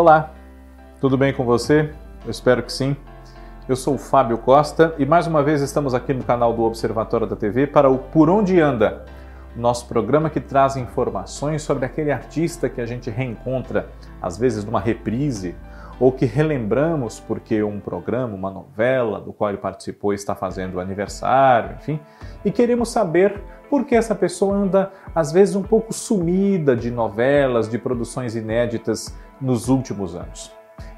Olá, tudo bem com você? Eu espero que sim. Eu sou o Fábio Costa e mais uma vez estamos aqui no canal do Observatório da TV para o Por Onde Anda, nosso programa que traz informações sobre aquele artista que a gente reencontra, às vezes numa reprise, ou que relembramos porque um programa, uma novela do qual ele participou está fazendo aniversário, enfim, e queremos saber por que essa pessoa anda às vezes um pouco sumida de novelas, de produções inéditas nos últimos anos.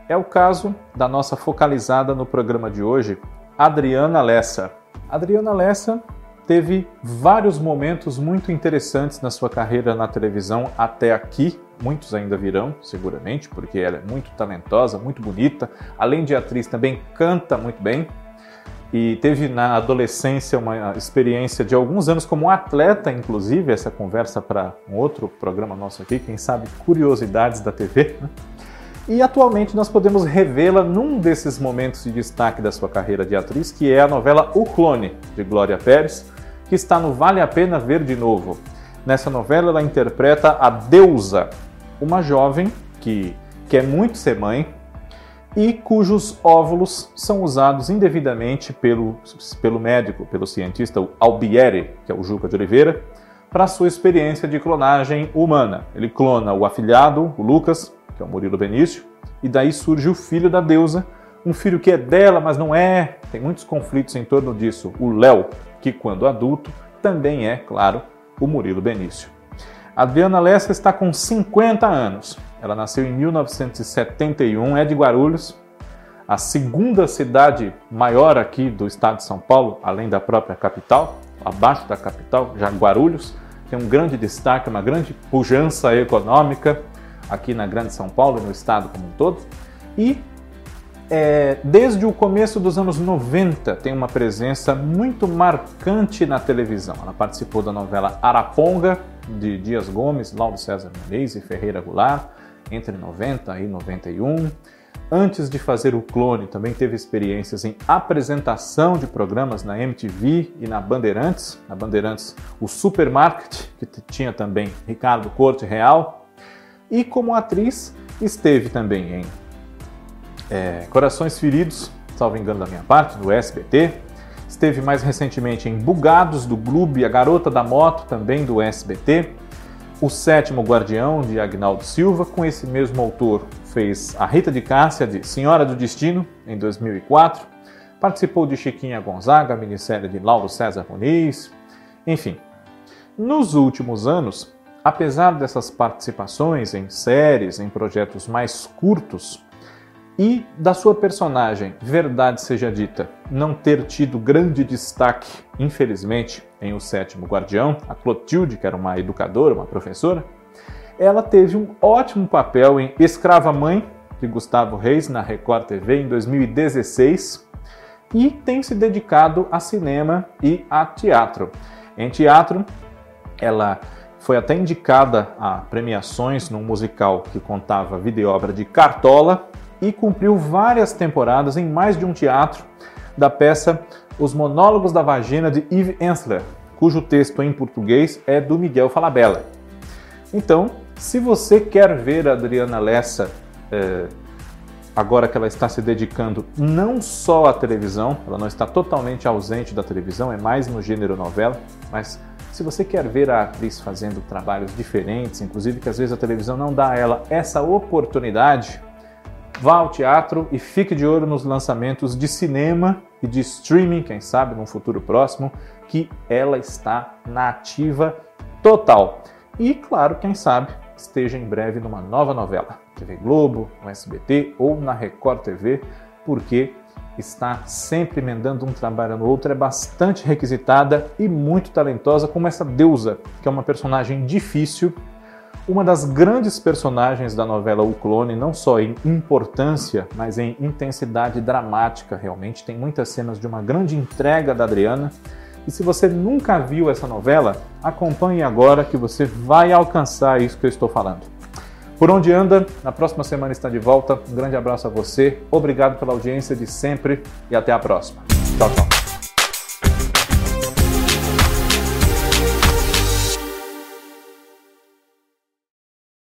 É o caso da nossa focalizada no programa de hoje, Adriana Lessa. Adriana Lessa teve vários momentos muito interessantes na sua carreira na televisão até aqui. Muitos ainda virão, seguramente, porque ela é muito talentosa, muito bonita. Além de atriz, também canta muito bem. E teve na adolescência uma experiência de alguns anos como atleta, inclusive, essa conversa para um outro programa nosso aqui, quem sabe Curiosidades da TV. Né? e atualmente nós podemos revê-la num desses momentos de destaque da sua carreira de atriz, que é a novela O Clone, de Glória Pérez, que está no Vale a Pena Ver de Novo. Nessa novela ela interpreta a Deusa, uma jovem que quer muito ser mãe e cujos óvulos são usados indevidamente pelo, pelo médico, pelo cientista Albieri, que é o Juca de Oliveira, para sua experiência de clonagem humana. Ele clona o afilhado, o Lucas, que é o Murilo Benício, e daí surge o filho da deusa, um filho que é dela, mas não é. Tem muitos conflitos em torno disso. O Léo, que quando adulto também é, claro, o Murilo Benício. Adriana Lessa está com 50 anos. Ela nasceu em 1971, é de Guarulhos, a segunda cidade maior aqui do estado de São Paulo, além da própria capital, abaixo da capital, já Guarulhos, tem um grande destaque, uma grande pujança econômica, aqui na Grande São Paulo e no estado como um todo. E é, desde o começo dos anos 90 tem uma presença muito marcante na televisão. Ela participou da novela Araponga, de Dias Gomes, Lauro César Menezes e Ferreira Goulart, entre 90 e 91. Antes de fazer o clone, também teve experiências em apresentação de programas na MTV e na Bandeirantes. Na Bandeirantes, o Supermarket, que tinha também Ricardo Corte Real, e como atriz, esteve também em é, Corações Feridos, salvo engano da minha parte, do SBT. Esteve mais recentemente em Bugados, do Gloob, A Garota da Moto, também do SBT. O Sétimo Guardião, de Agnaldo Silva, com esse mesmo autor, fez a Rita de Cássia, de Senhora do Destino, em 2004. Participou de Chiquinha Gonzaga, minissérie de Lauro César Muniz. Enfim, nos últimos anos, Apesar dessas participações em séries, em projetos mais curtos, e da sua personagem, verdade seja dita, não ter tido grande destaque, infelizmente, em O Sétimo Guardião, a Clotilde, que era uma educadora, uma professora, ela teve um ótimo papel em Escrava Mãe, de Gustavo Reis, na Record TV, em 2016, e tem se dedicado a cinema e a teatro. Em teatro, ela foi até indicada a premiações num musical que contava vida e obra de Cartola e cumpriu várias temporadas em mais de um teatro da peça Os Monólogos da Vagina de Yves Ensler, cujo texto em português é do Miguel Falabella. Então, se você quer ver a Adriana Lessa é, agora que ela está se dedicando não só à televisão, ela não está totalmente ausente da televisão, é mais no gênero novela, mas se você quer ver a atriz fazendo trabalhos diferentes, inclusive que às vezes a televisão não dá a ela essa oportunidade, vá ao teatro e fique de olho nos lançamentos de cinema e de streaming, quem sabe num futuro próximo, que ela está na ativa total. E claro, quem sabe esteja em breve numa nova novela, TV Globo, no SBT ou na Record TV, porque está sempre emendando um trabalho no outro, é bastante requisitada e muito talentosa, como essa deusa, que é uma personagem difícil, uma das grandes personagens da novela O Clone, não só em importância, mas em intensidade dramática, realmente. Tem muitas cenas de uma grande entrega da Adriana. E se você nunca viu essa novela, acompanhe agora que você vai alcançar isso que eu estou falando. Por onde anda, na próxima semana está de volta. Um grande abraço a você, obrigado pela audiência de sempre e até a próxima. Tchau, tchau.